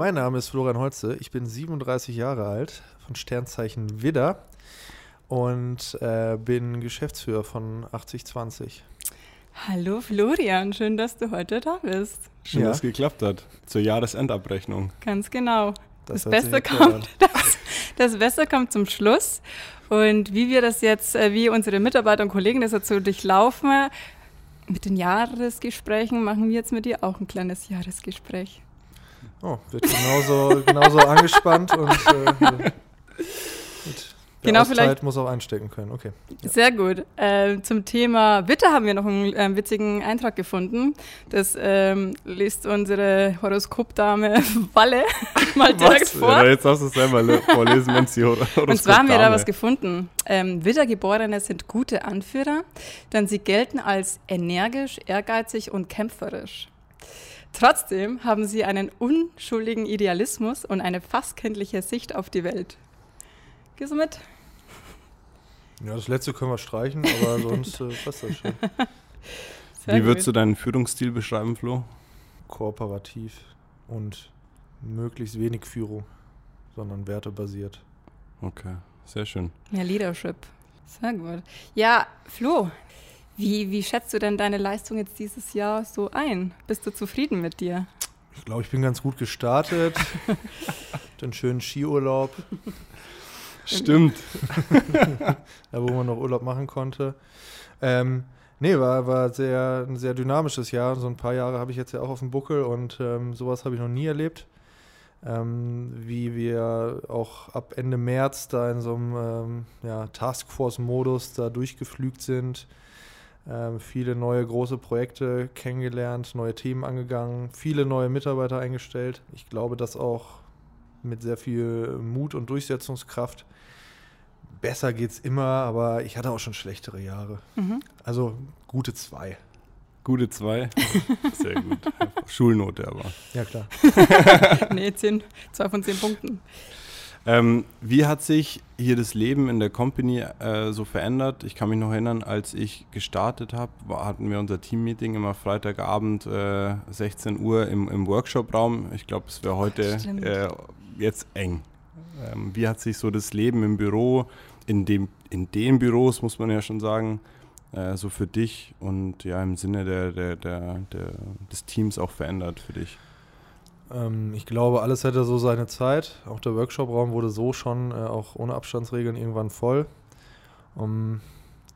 Mein Name ist Florian Holze. Ich bin 37 Jahre alt, von Sternzeichen Widder und äh, bin Geschäftsführer von 8020. Hallo Florian, schön, dass du heute da bist. Schön, ja. dass es geklappt hat. Zur Jahresendabrechnung. Ganz genau. Das, das Beste kommt, das, das Beste kommt zum Schluss. Und wie wir das jetzt, äh, wie unsere Mitarbeiter und Kollegen das dazu durchlaufen, mit den Jahresgesprächen machen wir jetzt mit dir auch ein kleines Jahresgespräch. Oh, wird genauso, genauso angespannt und äh, der genau, vielleicht muss auch einstecken können. Okay. Ja. Sehr gut. Äh, zum Thema Witter haben wir noch einen äh, witzigen Eintrag gefunden. Das ähm, liest unsere Horoskopdame Walle mal direkt was? vor. Ja, jetzt hast du es selber vorlesen, wenn sie Horoskopdame. Und zwar haben wir da was gefunden. Ähm, Wittergeborene sind gute Anführer, denn sie gelten als energisch, ehrgeizig und kämpferisch. Trotzdem haben sie einen unschuldigen Idealismus und eine fast kindliche Sicht auf die Welt. Gehst du mit? Ja, das letzte können wir streichen, aber sonst äh, passt das schon. Sehr Wie würdest du deinen Führungsstil beschreiben, Flo? Kooperativ und möglichst wenig Führung, sondern wertebasiert. Okay, sehr schön. Mehr Leadership. Sehr gut. Ja, Flo, wie, wie schätzt du denn deine Leistung jetzt dieses Jahr so ein? Bist du zufrieden mit dir? Ich glaube, ich bin ganz gut gestartet. Den schönen Skiurlaub. Stimmt. da, wo man noch Urlaub machen konnte. Ähm, nee, war, war sehr, ein sehr dynamisches Jahr. So ein paar Jahre habe ich jetzt ja auch auf dem Buckel und ähm, sowas habe ich noch nie erlebt. Ähm, wie wir auch ab Ende März da in so einem ähm, ja, Taskforce-Modus da durchgeflügt sind. Ähm, viele neue große Projekte kennengelernt, neue Themen angegangen, viele neue Mitarbeiter eingestellt. Ich glaube, dass auch mit sehr viel Mut und Durchsetzungskraft. Besser geht es immer, aber ich hatte auch schon schlechtere Jahre. Mhm. Also gute zwei. Gute zwei? Sehr gut. Schulnote aber. Ja, klar. nee, zehn, zwei von zehn Punkten. Ähm, wie hat sich hier das Leben in der Company äh, so verändert? Ich kann mich noch erinnern, als ich gestartet habe, hatten wir unser Teammeeting immer Freitagabend äh, 16 Uhr im, im Workshop-Raum. Ich glaube, es wäre heute äh, jetzt eng. Ähm, wie hat sich so das Leben im Büro, in, dem, in den Büros, muss man ja schon sagen, äh, so für dich und ja im Sinne der, der, der, der, des Teams auch verändert für dich? Ähm, ich glaube, alles hätte so seine Zeit. Auch der Workshop-Raum wurde so schon, äh, auch ohne Abstandsregeln, irgendwann voll. Um,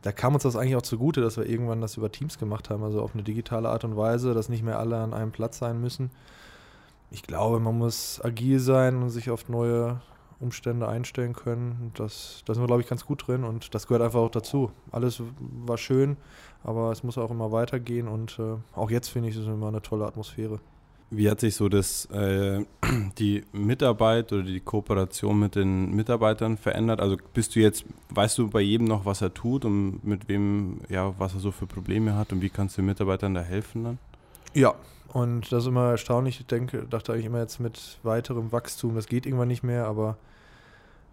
da kam uns das eigentlich auch zugute, dass wir irgendwann das über Teams gemacht haben, also auf eine digitale Art und Weise, dass nicht mehr alle an einem Platz sein müssen ich glaube, man muss agil sein und sich auf neue Umstände einstellen können. Das, da sind wir, glaube ich, ganz gut drin und das gehört einfach auch dazu. Alles war schön, aber es muss auch immer weitergehen und äh, auch jetzt finde ich es immer eine tolle Atmosphäre. Wie hat sich so das, äh, die Mitarbeit oder die Kooperation mit den Mitarbeitern verändert? Also bist du jetzt, weißt du bei jedem noch, was er tut und mit wem, ja, was er so für Probleme hat und wie kannst du den Mitarbeitern da helfen dann? Ja, und das ist immer erstaunlich. Ich denke, dachte eigentlich immer jetzt mit weiterem Wachstum, das geht irgendwann nicht mehr, aber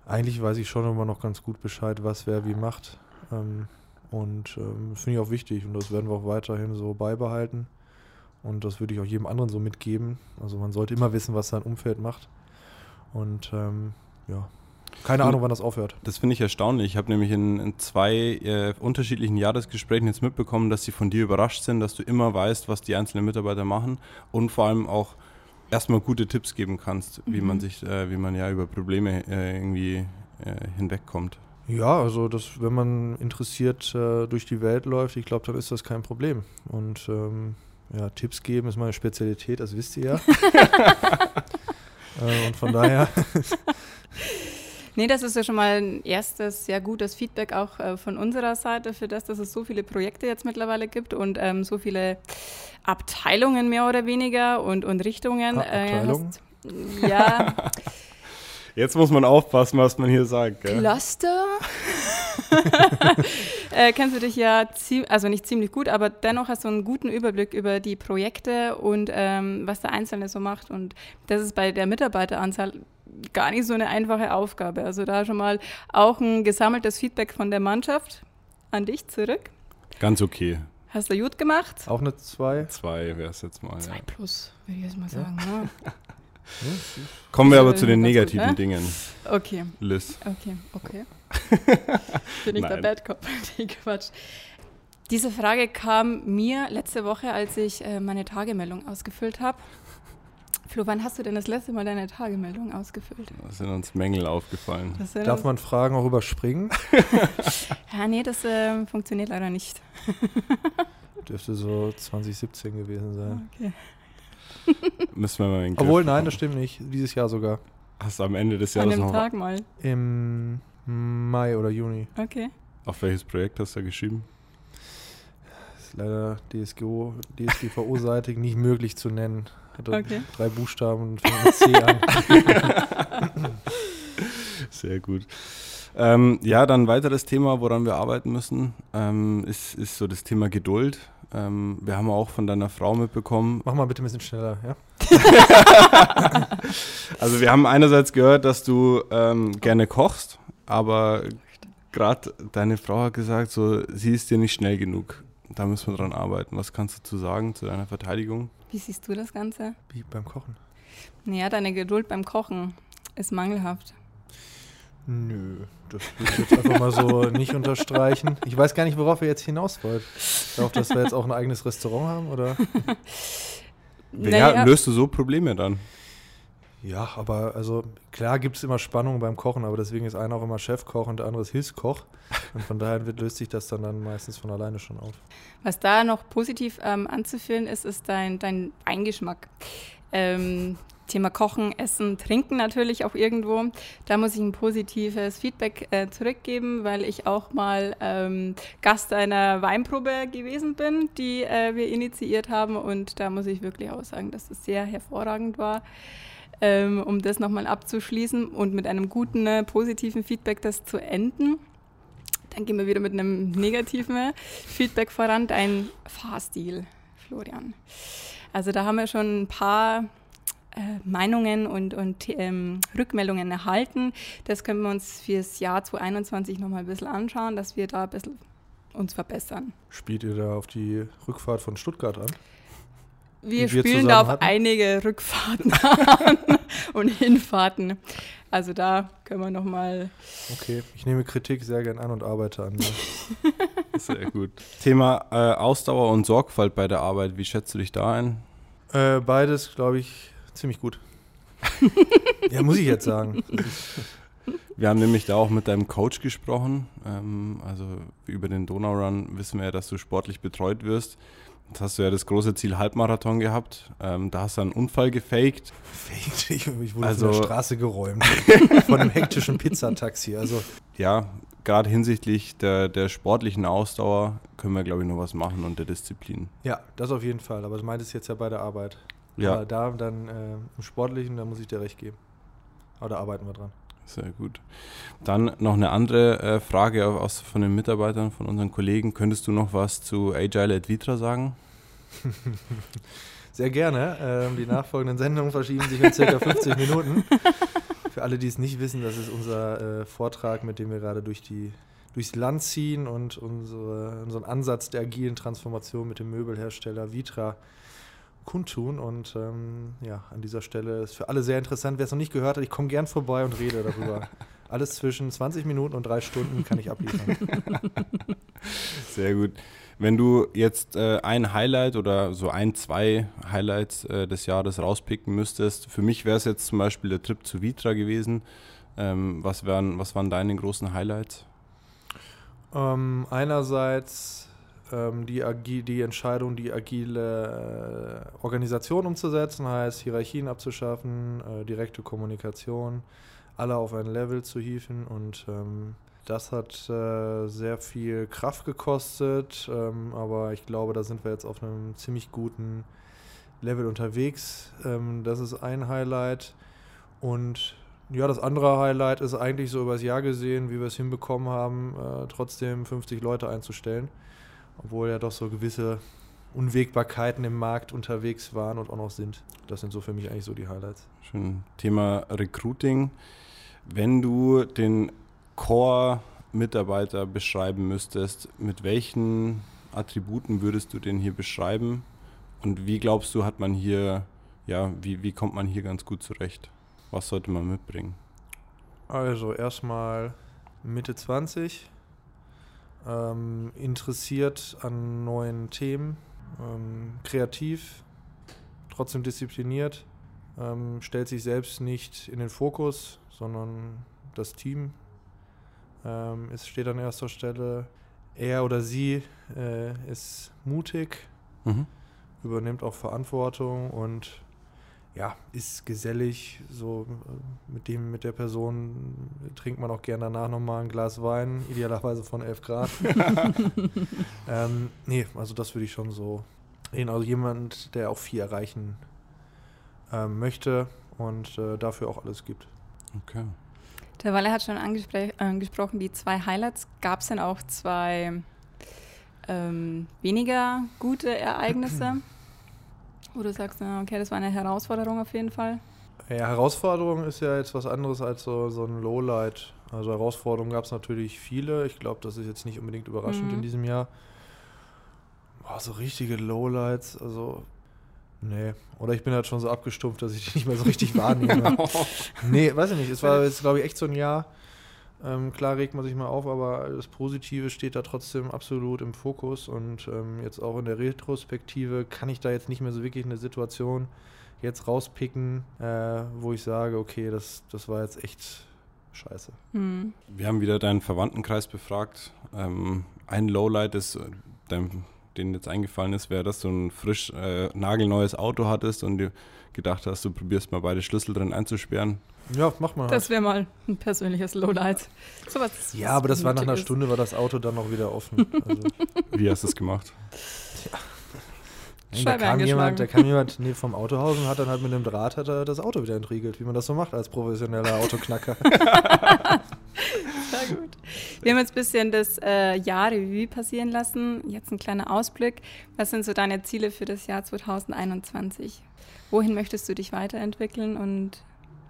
eigentlich weiß ich schon immer noch ganz gut Bescheid, was wer wie macht. Ähm, und ähm, finde ich auch wichtig und das werden wir auch weiterhin so beibehalten. Und das würde ich auch jedem anderen so mitgeben. Also man sollte immer wissen, was sein Umfeld macht. Und ähm, ja, keine Ahnung, wann das aufhört. Das finde ich erstaunlich. Ich habe nämlich in, in zwei äh, unterschiedlichen Jahresgesprächen jetzt mitbekommen, dass sie von dir überrascht sind, dass du immer weißt, was die einzelnen Mitarbeiter machen und vor allem auch erstmal gute Tipps geben kannst, mhm. wie man sich, äh, wie man ja über Probleme äh, irgendwie äh, hinwegkommt. Ja, also das, wenn man interessiert äh, durch die Welt läuft, ich glaube, dann ist das kein Problem. Und ähm, ja, Tipps geben ist meine Spezialität, das wisst ihr ja. Äh, und von daher Nee, das ist ja schon mal ein erstes sehr gutes Feedback auch äh, von unserer Seite für das, dass es so viele Projekte jetzt mittlerweile gibt und ähm, so viele Abteilungen mehr oder weniger und, und Richtungen. Ah, Abteilungen? Äh, ja. Jetzt muss man aufpassen, was man hier sagt. Gell? Cluster? äh, kennst du dich ja, also nicht ziemlich gut, aber dennoch hast du einen guten Überblick über die Projekte und ähm, was der Einzelne so macht. Und das ist bei der Mitarbeiteranzahl gar nicht so eine einfache Aufgabe. Also da schon mal auch ein gesammeltes Feedback von der Mannschaft an dich zurück. Ganz okay. Hast du gut gemacht? Auch eine 2? 2 wäre es jetzt mal. 2 ja. plus, würde ich jetzt mal sagen. Ja. Kommen wir aber zu den negativen ne? Dingen, Okay, Liz. okay, okay. Bin ich der Nein. Bad Cop? Nee, Quatsch. Diese Frage kam mir letzte Woche, als ich äh, meine Tagemeldung ausgefüllt habe. Flo, wann hast du denn das letzte Mal deine Tagemeldung ausgefüllt? Da sind uns Mängel aufgefallen. Darf man Fragen auch überspringen? Ja, nee, das ähm, funktioniert leider nicht. Dürfte so 2017 gewesen sein. Okay. Müssen wir mal in den Griff Obwohl, nein, das stimmt nicht. Dieses Jahr sogar. Hast du am Ende des An Jahres dem noch. Tag mal. Im Mai oder Juni. Okay. Auf welches Projekt hast du da geschrieben? Das ist leider DSGO, DSGVO-seitig nicht möglich zu nennen. Hatte Okay. drei Buchstaben und fängt mit C an. Sehr gut. Ähm, ja, dann ein weiteres Thema, woran wir arbeiten müssen, ähm, ist, ist so das Thema Geduld. Ähm, wir haben auch von deiner Frau mitbekommen, Mach mal bitte ein bisschen schneller, ja? also wir haben einerseits gehört, dass du ähm, gerne kochst, aber gerade deine Frau hat gesagt, so, sie ist dir nicht schnell genug. Da müssen wir dran arbeiten. Was kannst du zu sagen zu deiner Verteidigung? Wie siehst du das Ganze? Wie beim Kochen. Naja, deine Geduld beim Kochen ist mangelhaft. Nö, das würde ich jetzt einfach mal so nicht unterstreichen. Ich weiß gar nicht, worauf ihr jetzt hinaus wollt. Darauf, dass wir jetzt auch ein eigenes Restaurant haben, oder? Ja, löst du so Probleme dann? Ja, aber also klar gibt es immer Spannungen beim Kochen, aber deswegen ist einer auch immer Chefkoch und der andere ist Hilfskoch. Und von daher wird, löst sich das dann, dann meistens von alleine schon auf. Was da noch positiv ähm, anzuführen ist, ist dein, dein Eingeschmack. Ähm, Thema Kochen, Essen, Trinken natürlich auch irgendwo. Da muss ich ein positives Feedback äh, zurückgeben, weil ich auch mal ähm, Gast einer Weinprobe gewesen bin, die äh, wir initiiert haben. Und da muss ich wirklich auch sagen, dass es sehr hervorragend war. Ähm, um das nochmal abzuschließen und mit einem guten, äh, positiven Feedback das zu enden. Dann gehen wir wieder mit einem negativen Feedback voran, dein Fahrstil, Florian. Also da haben wir schon ein paar äh, Meinungen und, und ähm, Rückmeldungen erhalten. Das können wir uns fürs Jahr 2021 nochmal ein bisschen anschauen, dass wir da ein bisschen uns verbessern. Spielt ihr da auf die Rückfahrt von Stuttgart an? Wir wir spielen da auf hatten? einige Rückfahrten an und Hinfahrten. Also da können wir nochmal Okay, ich nehme Kritik sehr gern an und arbeite an mir. Sehr gut. Thema äh, Ausdauer und Sorgfalt bei der Arbeit. Wie schätzt du dich da ein? äh, beides, glaube ich, ziemlich gut. ja, muss ich jetzt sagen. Wir haben nämlich da auch mit deinem Coach gesprochen. Ähm, also über den Donaurun wissen wir ja, dass du sportlich betreut wirst. Jetzt hast du ja das große Ziel Halbmarathon gehabt. Ähm, da hast du einen Unfall gefaked. Fake, ich, ich wurde Also- von der Straße geräumt. von einem hektischen Pizzataxi. Also Ja, gerade hinsichtlich der, der sportlichen Ausdauer können wir, glaube ich, noch was machen und der Disziplin. ja, das auf jeden Fall. Aber du meintest jetzt ja bei der Arbeit. Ja, Aber da dann äh, im Sportlichen, da muss ich dir recht geben. Aber da arbeiten wir dran. Sehr gut. Dann noch eine andere äh, Frage aus, von den Mitarbeitern, von unseren Kollegen. Könntest du noch was zu Agile et Vitra sagen? Sehr gerne. Ähm, die nachfolgenden Sendungen verschieben sich in circa 50 Minuten. Für alle, die es nicht wissen, das ist unser äh, Vortrag, mit dem wir gerade durch die, durchs Land ziehen und unsere, unseren Ansatz der agilen Transformation mit dem Möbelhersteller Vitra kundtun. Und ähm, ja, an dieser Stelle ist für alle sehr interessant. Wer es noch nicht gehört hat, ich komme gern vorbei und rede darüber. Alles zwischen 20 Minuten und drei Stunden kann ich abliefern. Sehr gut. Wenn du jetzt äh, ein Highlight oder so ein, zwei Highlights äh, des Jahres rauspicken müsstest, für mich wäre es jetzt zum Beispiel der Trip zu Vitra gewesen. Ähm, was, wären, was waren deine großen Highlights? Ähm, einerseits ähm, die, die Entscheidung, die agile äh, Organisation umzusetzen, heißt Hierarchien abzuschaffen, äh, direkte Kommunikation, alle auf ein Level zu hieven und ähm, das hat äh, sehr viel Kraft gekostet, ähm, aber ich glaube, da sind wir jetzt auf einem ziemlich guten Level unterwegs. Ähm, das ist ein Highlight und ja, das andere Highlight ist eigentlich so übers Jahr gesehen, wie wir es hinbekommen haben, äh, trotzdem 50 Leute einzustellen, obwohl ja doch so gewisse Unwägbarkeiten im Markt unterwegs waren und auch noch sind. Das sind so für mich eigentlich so die Highlights. Schön. Thema Recruiting. Wenn du den Core-Mitarbeiter beschreiben müsstest, mit welchen Attributen würdest du den hier beschreiben? Und wie glaubst du, hat man hier ja, wie, wie kommt man hier ganz gut zurecht? Was sollte man mitbringen? Also erstmal Mitte 20, ähm, interessiert an neuen Themen, ähm, kreativ, trotzdem diszipliniert, ähm, stellt sich selbst nicht in den Fokus, sondern das Team. Ähm, es steht an erster Stelle. Er oder sie äh, ist mutig, Mhm. übernimmt auch Verantwortung und ja, ist gesellig. So äh, mit dem, mit der Person trinkt man auch gerne danach nochmal ein Glas Wein, idealerweise von 11 Grad. ähm, nee, also das würde ich schon so sehen. Also jemand, der auch viel erreichen ähm, möchte und äh, dafür auch alles gibt. Okay. Der Walle hat schon angesprochen, die zwei Highlights. Gab es denn auch zwei ähm, weniger gute Ereignisse? Wo du sagst, na, okay, das war eine Herausforderung auf jeden Fall. Ja, Herausforderung ist ja jetzt was anderes als so, so ein Lowlight. Also Herausforderungen gab es natürlich viele. Ich glaube, das ist jetzt nicht unbedingt überraschend Mhm. in diesem Jahr. Boah, so richtige Lowlights, also nee. Oder ich bin halt schon so abgestumpft, dass ich die nicht mehr so richtig wahrnehme. nee, weiß ich nicht. Es war jetzt, glaube ich, echt so ein Jahr. Ähm, klar regt man sich mal auf, aber das Positive steht da trotzdem absolut im Fokus. Und ähm, jetzt auch in der Retrospektive kann ich da jetzt nicht mehr so wirklich eine Situation jetzt rauspicken, äh, wo ich sage, okay, das, das war jetzt echt scheiße. Hm. Wir haben wieder deinen Verwandtenkreis befragt. Ähm, ein Lowlight ist, äh, dein, denen jetzt eingefallen ist, wäre, dass du ein frisch äh, nagelneues Auto hattest und dir gedacht hast, du probierst mal beide Schlüssel drin einzusperren. Ja, macht man halt. Das wäre mal ein persönliches Lowlight. Sowas, Ja, was aber das war nach einer ist. Stunde, war das Auto dann noch wieder offen. Also, Wie hast du es gemacht? da, Scheibe kam jemand, da kam jemand nee, vom Autohaus und hat dann halt mit einem Draht hat er das Auto wieder entriegelt, wie man das so macht als professioneller Autoknacker. Sehr gut. Wir haben jetzt ein bisschen das äh, Jahr Revue passieren lassen. Jetzt ein kleiner Ausblick. Was sind so deine Ziele für das Jahr 2021? Wohin möchtest du dich weiterentwickeln und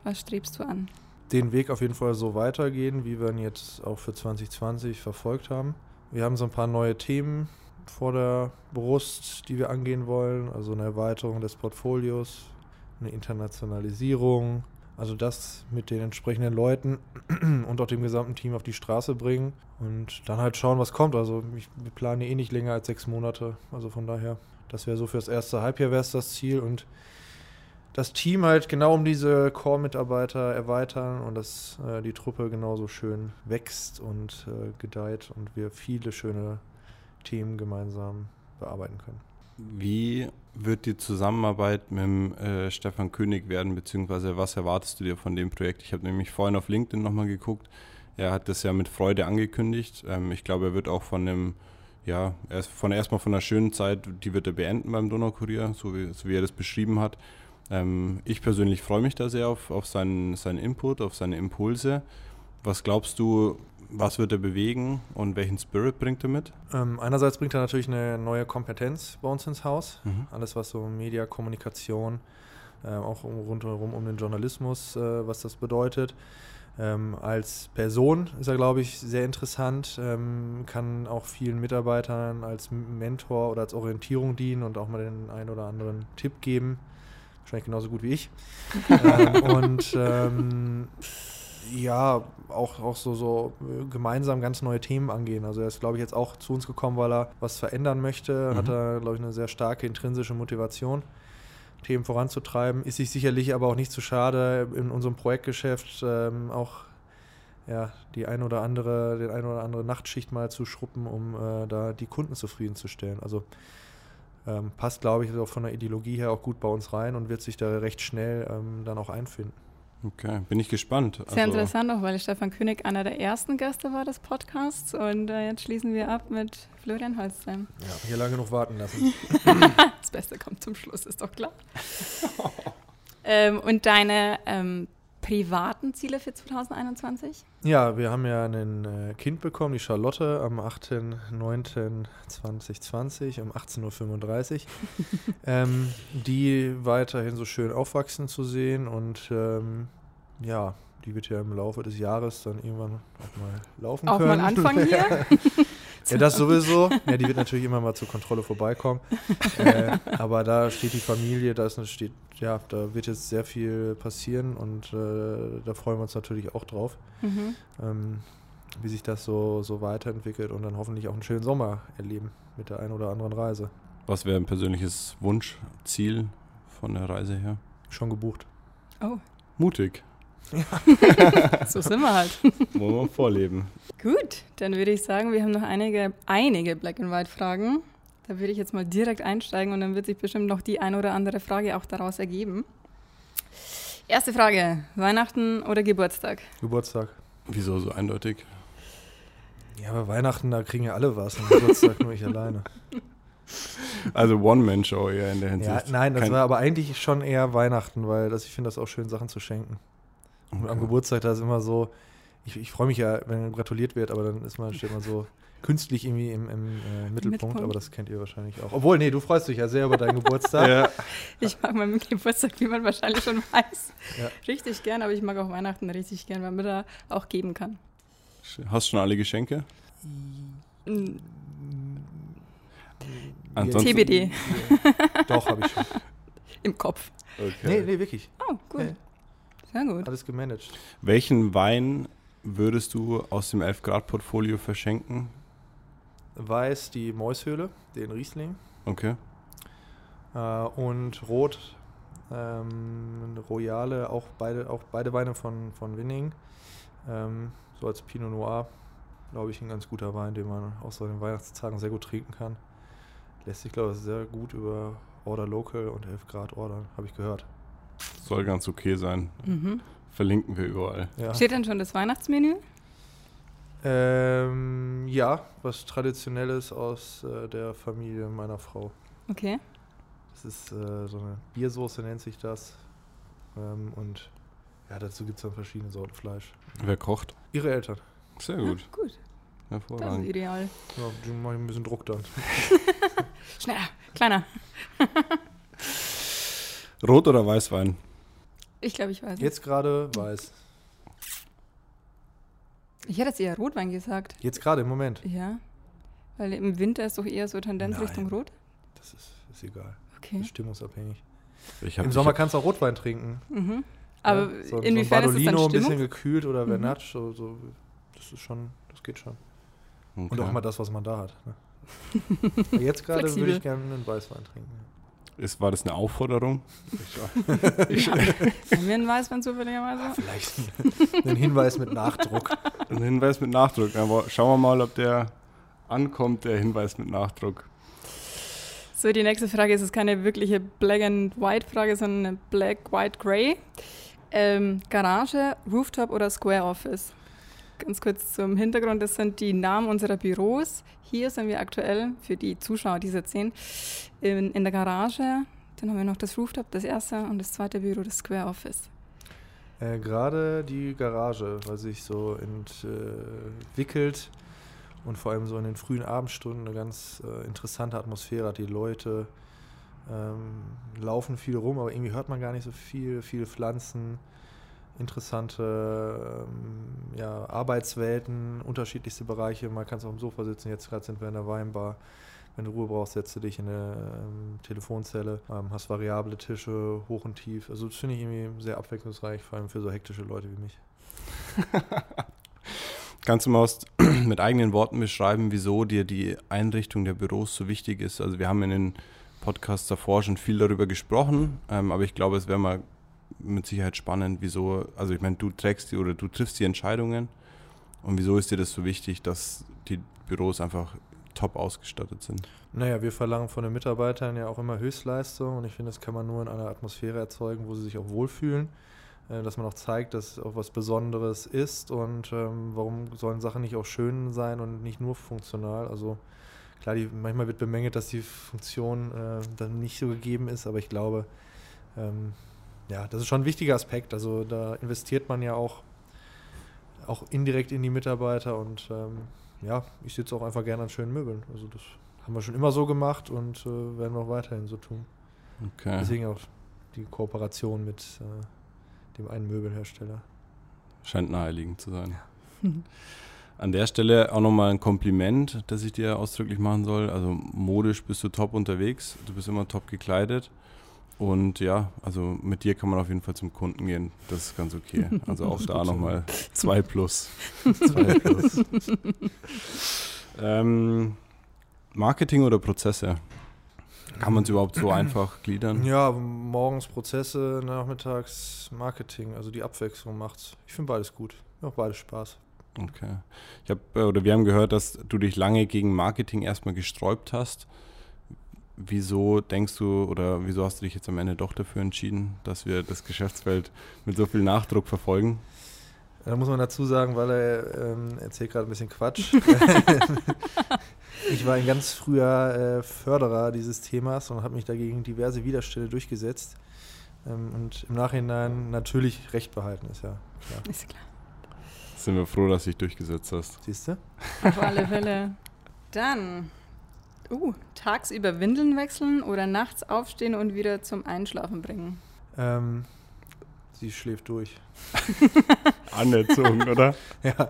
was strebst du an? den Weg auf jeden Fall so weitergehen, wie wir ihn jetzt auch für 2020 verfolgt haben. Wir haben so ein paar neue Themen vor der Brust, die wir angehen wollen, also eine Erweiterung des Portfolios, eine Internationalisierung, also das mit den entsprechenden Leuten und auch dem gesamten Team auf die Straße bringen und dann halt schauen, was kommt. Also ich wir planen eh nicht länger als sechs Monate, also von daher, das wäre so fürs erste Halbjahr wäre es das Ziel und das Team halt genau um diese Core-Mitarbeiter erweitern und dass äh, die Truppe genauso schön wächst und äh, gedeiht und wir viele schöne Themen gemeinsam bearbeiten können. Wie wird die Zusammenarbeit mit dem, äh, Stefan König werden, beziehungsweise was erwartest du dir von dem Projekt? Ich habe nämlich vorhin auf LinkedIn nochmal geguckt. Er hat das ja mit Freude angekündigt. Ähm, ich glaube, er wird auch von dem, ja, erst von erstmal von einer schönen Zeit, die wird er beenden beim Donaukurier, so wie, so wie er das beschrieben hat. Ähm, ich persönlich freue mich da sehr auf, auf seinen, seinen Input, auf seine Impulse. Was glaubst du, was wird er bewegen und welchen Spirit bringt er mit? Ähm, einerseits bringt er natürlich eine neue Kompetenz bei uns ins Haus. Mhm. Alles, was so Media, Kommunikation, äh, auch um, rundherum um den Journalismus, äh, was das bedeutet. Ähm, als Person ist er, glaube ich, sehr interessant, ähm, kann auch vielen Mitarbeitern als Mentor oder als Orientierung dienen und auch mal den einen oder anderen Tipp geben. Wahrscheinlich genauso gut wie ich. ähm, und ähm, ja, auch, auch so, so äh, gemeinsam ganz neue Themen angehen. Also er ist, glaube ich, jetzt auch zu uns gekommen, weil er was verändern möchte. Mhm. Hat er, glaube ich, eine sehr starke intrinsische Motivation, Themen voranzutreiben. Ist sich sicherlich aber auch nicht zu schade, in unserem Projektgeschäft ähm, auch ja, die ein oder andere, den ein oder andere Nachtschicht mal zu schruppen, um äh, da die Kunden zufriedenzustellen. Also ähm, passt, glaube ich, auch von der Ideologie her auch gut bei uns rein und wird sich da recht schnell ähm, dann auch einfinden. Okay, bin ich gespannt. Sehr Also- interessant auch, weil Stefan König einer der ersten Gäste war des Podcasts und äh, jetzt schließen wir ab mit Florian Holzheim. Ja, hier lange genug warten lassen. Das Beste kommt zum Schluss, ist doch klar. ähm, und deine ähm, privaten Ziele für 2021? Ja, wir haben ja ein äh, Kind bekommen, die Charlotte, am 8.9.2020 um 18.35 Uhr. ähm, die weiterhin so schön aufwachsen zu sehen und ähm, ja, die wird ja im Laufe des Jahres dann irgendwann auch mal laufen Auch können. mal anfangen hier. Ja, das sowieso. Ja, die wird natürlich immer mal zur Kontrolle vorbeikommen. äh, aber da steht die Familie, da ist eine, steht, ja, da wird jetzt sehr viel passieren und äh, da freuen wir uns natürlich auch drauf, Mhm. ähm, wie sich das so, so weiterentwickelt und dann hoffentlich auch einen schönen Sommer erleben mit der einen oder anderen Reise. Was wäre ein persönliches Wunschziel von der Reise her? Schon gebucht. Oh, Mutig. so sind wir halt. Wollen wir vorleben. Gut, dann würde ich sagen, wir haben noch einige, einige Black and White Fragen. Da würde ich jetzt mal direkt einsteigen und dann wird sich bestimmt noch die eine oder andere Frage auch daraus ergeben. Erste Frage: Weihnachten oder Geburtstag? Geburtstag. Wieso so eindeutig? Ja, aber Weihnachten, da kriegen ja alle was. Und Geburtstag nur ich alleine. Also One-Man-Show eher in der Ja, Hinsicht. nein, das Kein- war aber eigentlich schon eher Weihnachten, weil das, ich finde das auch schön, Sachen zu schenken. Und am. Geburtstag, da ist immer so, ich, ich freue mich ja, wenn gratuliert wird, aber dann ist man, steht man so künstlich irgendwie im, im äh, Mittelpunkt, Mittelpunkt. aber das kennt ihr wahrscheinlich auch. Obwohl, nee, du freust dich ja sehr über deinen Geburtstag. Ja, Ich mag meinen Geburtstag, wie man wahrscheinlich schon weiß, Ja. richtig gern, aber ich mag auch Weihnachten richtig gern, weil man da auch geben kann. hast schon alle Geschenke? Ansonsten- TBD Ja. Doch, habe ich schon. im Kopf. Nee, Okay. nee, wirklich. Oh, gut. Nee. Sehr gut. Alles gemanagt. Welchen Wein würdest du aus dem 11-Grad-Portfolio verschenken? Weiß die Mäushöhle, den Riesling. Okay. Äh, und Rot, ähm, Royale, auch beide, auch beide Weine von, von Winning. Ähm, so als Pinot Noir, glaube ich, ein ganz guter Wein, den man auch so in den Weihnachtstagen sehr gut trinken kann. Lässt sich, glaube ich, sehr gut über Order Local und 11 Grad ordern, habe ich gehört. Soll ganz okay sein. Mhm. Verlinken wir überall. Ja. Steht denn schon das Weihnachtsmenü? Ähm, ja, was Traditionelles aus äh, der Familie meiner Frau. Okay. Das ist äh, so eine Biersoße, nennt sich das. Ähm, und ja, dazu gibt es dann verschiedene Sorten Fleisch. Wer kocht? Ihre Eltern. Sehr gut. Ja, gut, das ist Hervorragend. ideal. Ja, die machen ein bisschen Druck dann. Schneller, kleiner. Rot oder Weißwein? Ich glaube, ich weiß. Jetzt gerade weiß. Ich hätte jetzt eher Rotwein gesagt. Jetzt gerade im Moment. Ja. Weil im Winter ist doch eher so Tendenz Nein. Richtung Rot. Das ist, ist egal. Das Okay. ist stimmungsabhängig. Im Sommer kannst du auch Rotwein trinken. Mhm. Aber ja, so, inwiefern so ist ein Badolino, ein bisschen gekühlt oder Mhm. Vernatsch. So, so, das ist schon, das geht schon. Okay. Und auch mal das, was man da hat. Ne? Jetzt gerade würde ich gerne einen Weißwein trinken. Ist, war das eine Aufforderung? Haben wir einen Weißwein zufälligerweise? Vielleicht ein, ein Hinweis mit Nachdruck. Ein Hinweis mit Nachdruck. Aber schauen wir mal, ob der ankommt, der Hinweis mit Nachdruck. So, die nächste Frage ist es keine wirkliche Black and White Frage, sondern eine Black, White, Grey. Ähm, Garage, Rooftop oder Square Office? Ganz kurz zum Hintergrund, das sind die Namen unserer Büros. Hier sind wir aktuell, für die Zuschauer, die jetzt sehen, in, in der Garage. Dann haben wir noch das Rooftop, das erste, und das zweite Büro, das Square Office. Äh, Gerade die Garage, weil sich so ent, äh, entwickelt und vor allem so in den frühen Abendstunden eine ganz äh, interessante Atmosphäre hat. Die Leute ähm, laufen viel rum, aber irgendwie hört man gar nicht so viel. Viele Pflanzen, interessante ähm, ja, Arbeitswelten, unterschiedlichste Bereiche. Man kann auf dem Sofa sitzen. Jetzt gerade sind wir in der Weinbar. Wenn du Ruhe brauchst, setzt du dich in eine ähm, Telefonzelle, ähm, hast variable Tische, hoch und tief. Also das finde ich irgendwie sehr abwechslungsreich, vor allem für so hektische Leute wie mich. Kannst du mal mit eigenen Worten beschreiben, wieso dir die Einrichtung der Büros so wichtig ist? Also wir haben in den Podcasts davor schon viel darüber gesprochen, ähm, aber ich glaube, es wäre mal mit Sicherheit spannend, wieso, also ich meine, du trägst die oder du triffst die Entscheidungen und wieso ist dir das so wichtig, dass die Büros einfach top ausgestattet sind? Naja, wir verlangen von den Mitarbeitern ja auch immer Höchstleistung und ich finde, das kann man nur in einer Atmosphäre erzeugen, wo sie sich auch wohlfühlen, äh, dass man auch zeigt, dass es auch was Besonderes ist und ähm, warum sollen Sachen nicht auch schön sein und nicht nur funktional. Also klar, die, manchmal wird bemängelt, dass die Funktion äh, dann nicht so gegeben ist, aber ich glaube, ähm, ja, das ist schon ein wichtiger Aspekt. Also da investiert man ja auch, auch indirekt in die Mitarbeiter und ähm, ja, ich sitze auch einfach gerne an schönen Möbeln. Also das haben wir schon immer so gemacht und äh, werden wir auch weiterhin so tun. Okay. Deswegen auch die Kooperation mit äh, dem einen Möbelhersteller. Scheint naheliegend zu sein. An der Stelle auch nochmal ein Kompliment, das ich dir ausdrücklich machen soll. Also modisch bist du top unterwegs, du bist immer top gekleidet. Und ja, also mit dir kann man auf jeden Fall zum Kunden gehen. Das ist ganz okay. Also auch da nochmal zwei plus. zwei plus. ähm, Marketing oder Prozesse? Kann man es überhaupt so einfach gliedern? Ja, morgens Prozesse, nachmittags Marketing. Also die Abwechslung macht's. Ich finde beides gut. Macht beides Spaß. Okay. Ich habe oder wir haben gehört, dass du dich lange gegen Marketing erstmal gesträubt hast. Wieso denkst du oder wieso hast du dich jetzt am Ende doch dafür entschieden, dass wir das Geschäftsfeld mit so viel Nachdruck verfolgen? Da muss man dazu sagen, weil er ähm, erzählt gerade ein bisschen Quatsch. ich war ein ganz früher äh, Förderer dieses Themas und habe mich dagegen diverse Widerstände durchgesetzt. Ähm, und im Nachhinein natürlich recht behalten ist ja klar. Ist klar. Sind wir froh, dass du dich durchgesetzt hast. Siehst du? Auf alle Fälle. Dann, uh, tagsüber Windeln wechseln oder nachts aufstehen und wieder zum Einschlafen bringen? Ähm, sie schläft durch. Anerzogen, oder? Ja.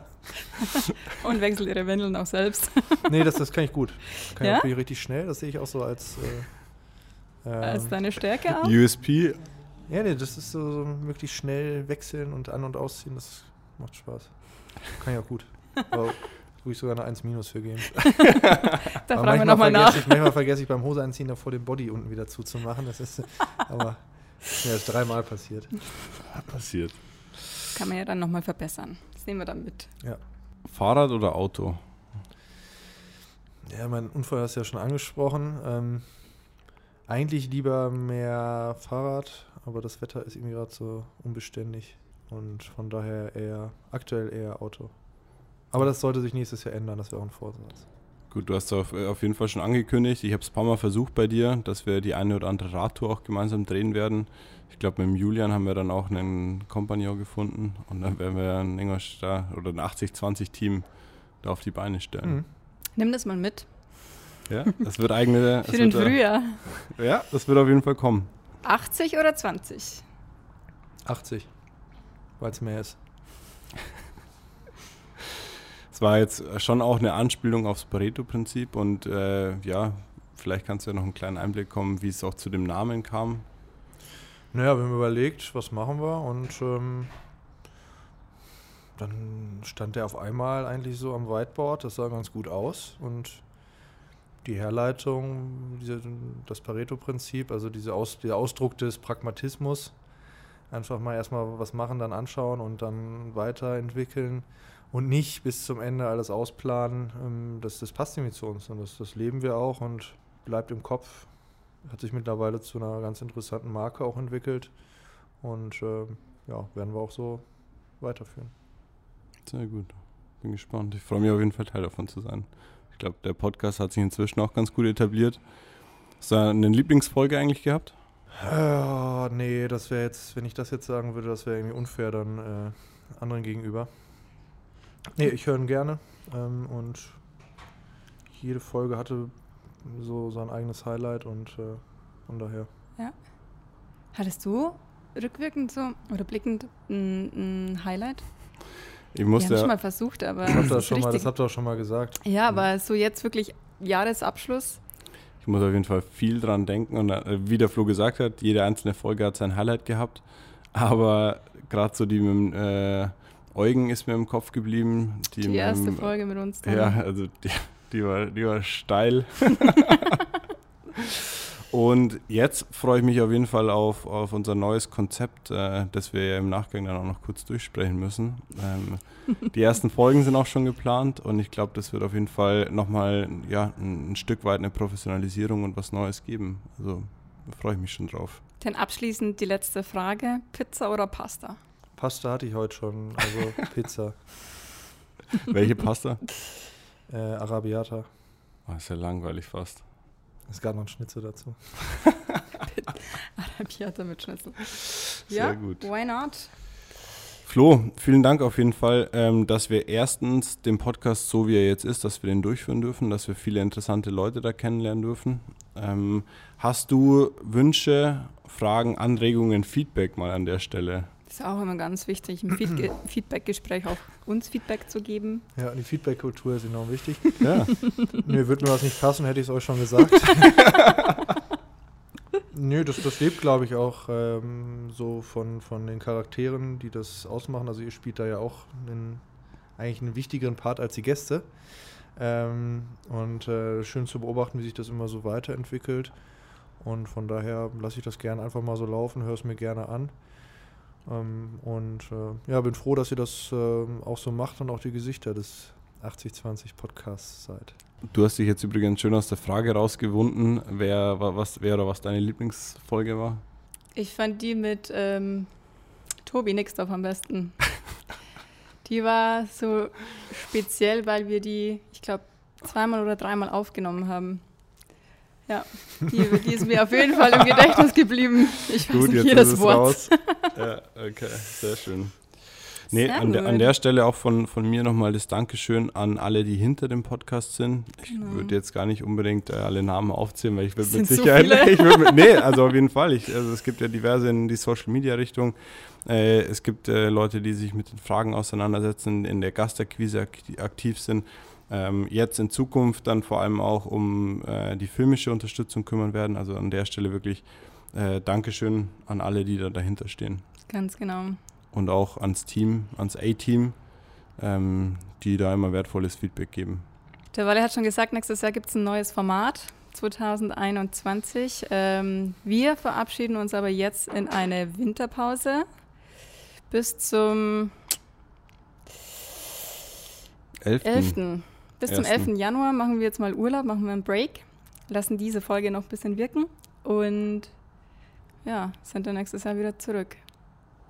Und wechselt ihre Windeln auch selbst. nee, das, das kann ich gut. Kann ja? ich richtig schnell. Das sehe ich auch so als. Äh, ähm, als deine Stärke auch? USP. Ja, nee, das ist so, so möglichst schnell wechseln und an- und ausziehen. Das macht Spaß. Kann ich auch gut. Aber würde ich sogar eine 1 minus für geben. da fragen wir nochmal nach. Ich, manchmal vergesse ich beim Hose einziehen davor den Body unten wieder zuzumachen. Das ist aber ja, ist dreimal passiert. Passiert. Kann man ja dann nochmal verbessern. Das nehmen wir dann mit. Ja. Fahrrad oder Auto? Ja, mein Unfall hast du ja schon angesprochen. Ähm, eigentlich lieber mehr Fahrrad, aber das Wetter ist irgendwie gerade so unbeständig. Und von daher eher, aktuell eher Auto. Aber das sollte sich nächstes Jahr ändern, das wäre auch ein Vorsatz. Gut, du hast auf, auf jeden Fall schon angekündigt. Ich habe es ein paar Mal versucht bei dir, dass wir die eine oder andere Radtour auch gemeinsam drehen werden. Ich glaube, mit dem Julian haben wir dann auch einen Kompagnon gefunden und dann werden wir ein Ingolstadt oder ein 80-20-Team da auf die Beine stellen. Mhm. Nimm das mal mit. Ja, das wird eigene. Für den Frühjahr. Ja, das wird auf jeden Fall kommen. 80 oder 20? 80 weil es mehr ist. Es war jetzt schon auch eine Anspielung aufs Pareto-Prinzip und äh, ja, vielleicht kannst du ja noch einen kleinen Einblick kommen, wie es auch zu dem Namen kam. Naja, wir haben überlegt, was machen wir und ähm, dann stand der auf einmal eigentlich so am Whiteboard, das sah ganz gut aus und die Herleitung, diese, das Pareto-Prinzip, also diese Aus, der Ausdruck des Pragmatismus, Einfach mal erstmal was machen, dann anschauen und dann weiterentwickeln und nicht bis zum Ende alles ausplanen. Ähm, das, das passt irgendwie zu uns und das, das leben wir auch und bleibt im Kopf. Hat sich mittlerweile zu einer ganz interessanten Marke auch entwickelt und äh, ja, werden wir auch so weiterführen. Sehr gut. Bin gespannt. Ich freue mich auf jeden Fall Teil davon zu sein. Ich glaube, der Podcast hat sich inzwischen auch ganz gut etabliert. Hast du eine Lieblingsfolge eigentlich gehabt? Äh, nee, das wäre jetzt, wenn ich das jetzt sagen würde, das wäre irgendwie unfair dann äh, anderen gegenüber. Nee, ich höre ihn gerne ähm, und jede Folge hatte so sein eigenes Highlight und äh, von daher. Ja. Hattest du rückwirkend so oder blickend ein, ein Highlight? Ich musste Wir haben schon mal versucht, aber. Das habt, ihr schon mal, das habt ihr auch schon mal gesagt. Ja, aber so jetzt wirklich Jahresabschluss ich muss auf jeden Fall viel dran denken. Und äh, wie der Flo gesagt hat, jede einzelne Folge hat sein Highlight gehabt. Aber gerade so die mit dem äh, Eugen ist mir im Kopf geblieben. Die, die erste dem, Folge mit uns. Dann. Ja, also die, die, war, die war steil. Und jetzt freue ich mich auf jeden Fall auf, auf unser neues Konzept, äh, das wir ja im Nachgang dann auch noch kurz durchsprechen müssen. Ähm, die ersten Folgen sind auch schon geplant und ich glaube, das wird auf jeden Fall nochmal ja, ein, ein Stück weit eine Professionalisierung und was Neues geben. Also freue ich mich schon drauf. Dann abschließend die letzte Frage: Pizza oder Pasta? Pasta hatte ich heute schon, also Pizza. Welche Pasta? Äh, Arabiata. Oh, ist ja langweilig fast. Es gab noch ein Schnitzel dazu. Arabiata mit Schnitzel. Sehr ja, gut. Why not? Flo, vielen Dank auf jeden Fall, ähm, dass wir erstens den Podcast so wie er jetzt ist, dass wir den durchführen dürfen, dass wir viele interessante Leute da kennenlernen dürfen. Ähm, hast du Wünsche, Fragen, Anregungen, Feedback mal an der Stelle? Das ist auch immer ganz wichtig, im Feed Feedback-Gespräch auch uns Feedback zu geben. Ja, die Feedback-Kultur ist enorm wichtig. Ja. Nö, würde mir was nicht passen, hätte ich es euch schon gesagt. Nö, das, das lebt, glaube ich, auch ähm, so von, von den Charakteren, die das ausmachen. Also ihr spielt da ja auch einen, eigentlich einen wichtigeren Part als die Gäste. Ähm, und äh, schön zu beobachten, wie sich das immer so weiterentwickelt. Und von daher lasse ich das gerne einfach mal so laufen, höre es mir gerne an. Ähm, und äh, ja, bin froh, dass ihr das äh, auch so macht und auch die Gesichter des 8020 Podcasts seid. Du hast dich jetzt übrigens schön aus der Frage rausgewunden, wer, was, wer oder was deine Lieblingsfolge war. Ich fand die mit ähm, Tobi Nixdorf am besten. die war so speziell, weil wir die, ich glaube, zweimal oder dreimal aufgenommen haben. Ja, die, die, ist mir auf jeden Fall im Gedächtnis geblieben. Ich weiß Gut, nicht jedes Wort. Raus. ja, okay, sehr schön. Nee, an der, an der, Stelle auch von, von mir nochmal das Dankeschön an alle, die hinter dem Podcast sind. Ich genau. würde jetzt gar nicht unbedingt äh, alle Namen aufzählen, weil ich würde mit Sicherheit. So ich würd mit, nee, also auf jeden Fall. Ich, also es gibt ja diverse in die Social Media Richtung. Äh, es gibt äh, Leute, die sich mit den Fragen auseinandersetzen, in der Gastakquise aktiv sind. Ähm, jetzt in Zukunft dann vor allem auch um äh, die filmische Unterstützung kümmern werden. Also an der Stelle wirklich äh, Dankeschön an alle, die da dahinter stehen. Ganz genau und auch ans Team, ans A-Team, ähm, die da immer wertvolles Feedback geben. Der Walle hat schon gesagt, nächstes Jahr gibt es ein neues Format, 2021. Ähm, wir verabschieden uns aber jetzt in eine Winterpause bis zum 11. 11. Bis zum 11. Januar machen wir jetzt mal Urlaub, machen wir einen Break, lassen diese Folge noch ein bisschen wirken und ja, sind dann nächstes Jahr wieder zurück.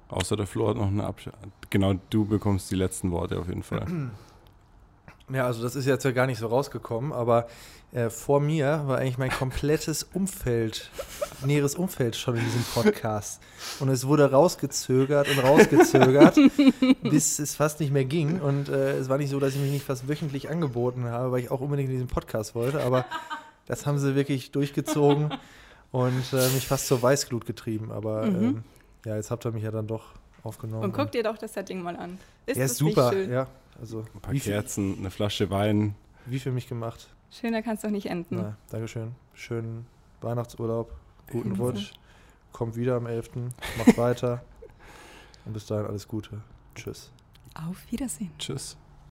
Außer der Flo hat noch eine Abschluss. Genau, du bekommst die letzten Worte auf jeden Fall. Ja, also das ist jetzt ja gar nicht so rausgekommen, aber äh, vor mir war eigentlich mein komplettes Umfeld, näheres Umfeld schon in diesem Podcast. Und es wurde rausgezögert und rausgezögert, bis es fast nicht mehr ging. Und äh, es war nicht so, dass ich mich nicht fast wöchentlich angeboten habe, weil ich auch unbedingt in diesen Podcast wollte. Aber das haben sie wirklich durchgezogen und äh, mich fast zur Weißglut getrieben. Aber mhm. ähm, ja, jetzt habt ihr mich ja dann doch aufgenommen. Und guck dir doch das Setting mal an. Ist ja, ist super. Ja, also ein paar Kerzen, eine Flasche Wein. Wie für mich gemacht. Schöner kann es doch nicht enden. Na, Dankeschön. Schönen Weihnachtsurlaub. Guten Rutsch. Kommt wieder am 11. Macht weiter. Und bis dahin alles Gute. Tschüss. Auf Wiedersehen. Tschüss.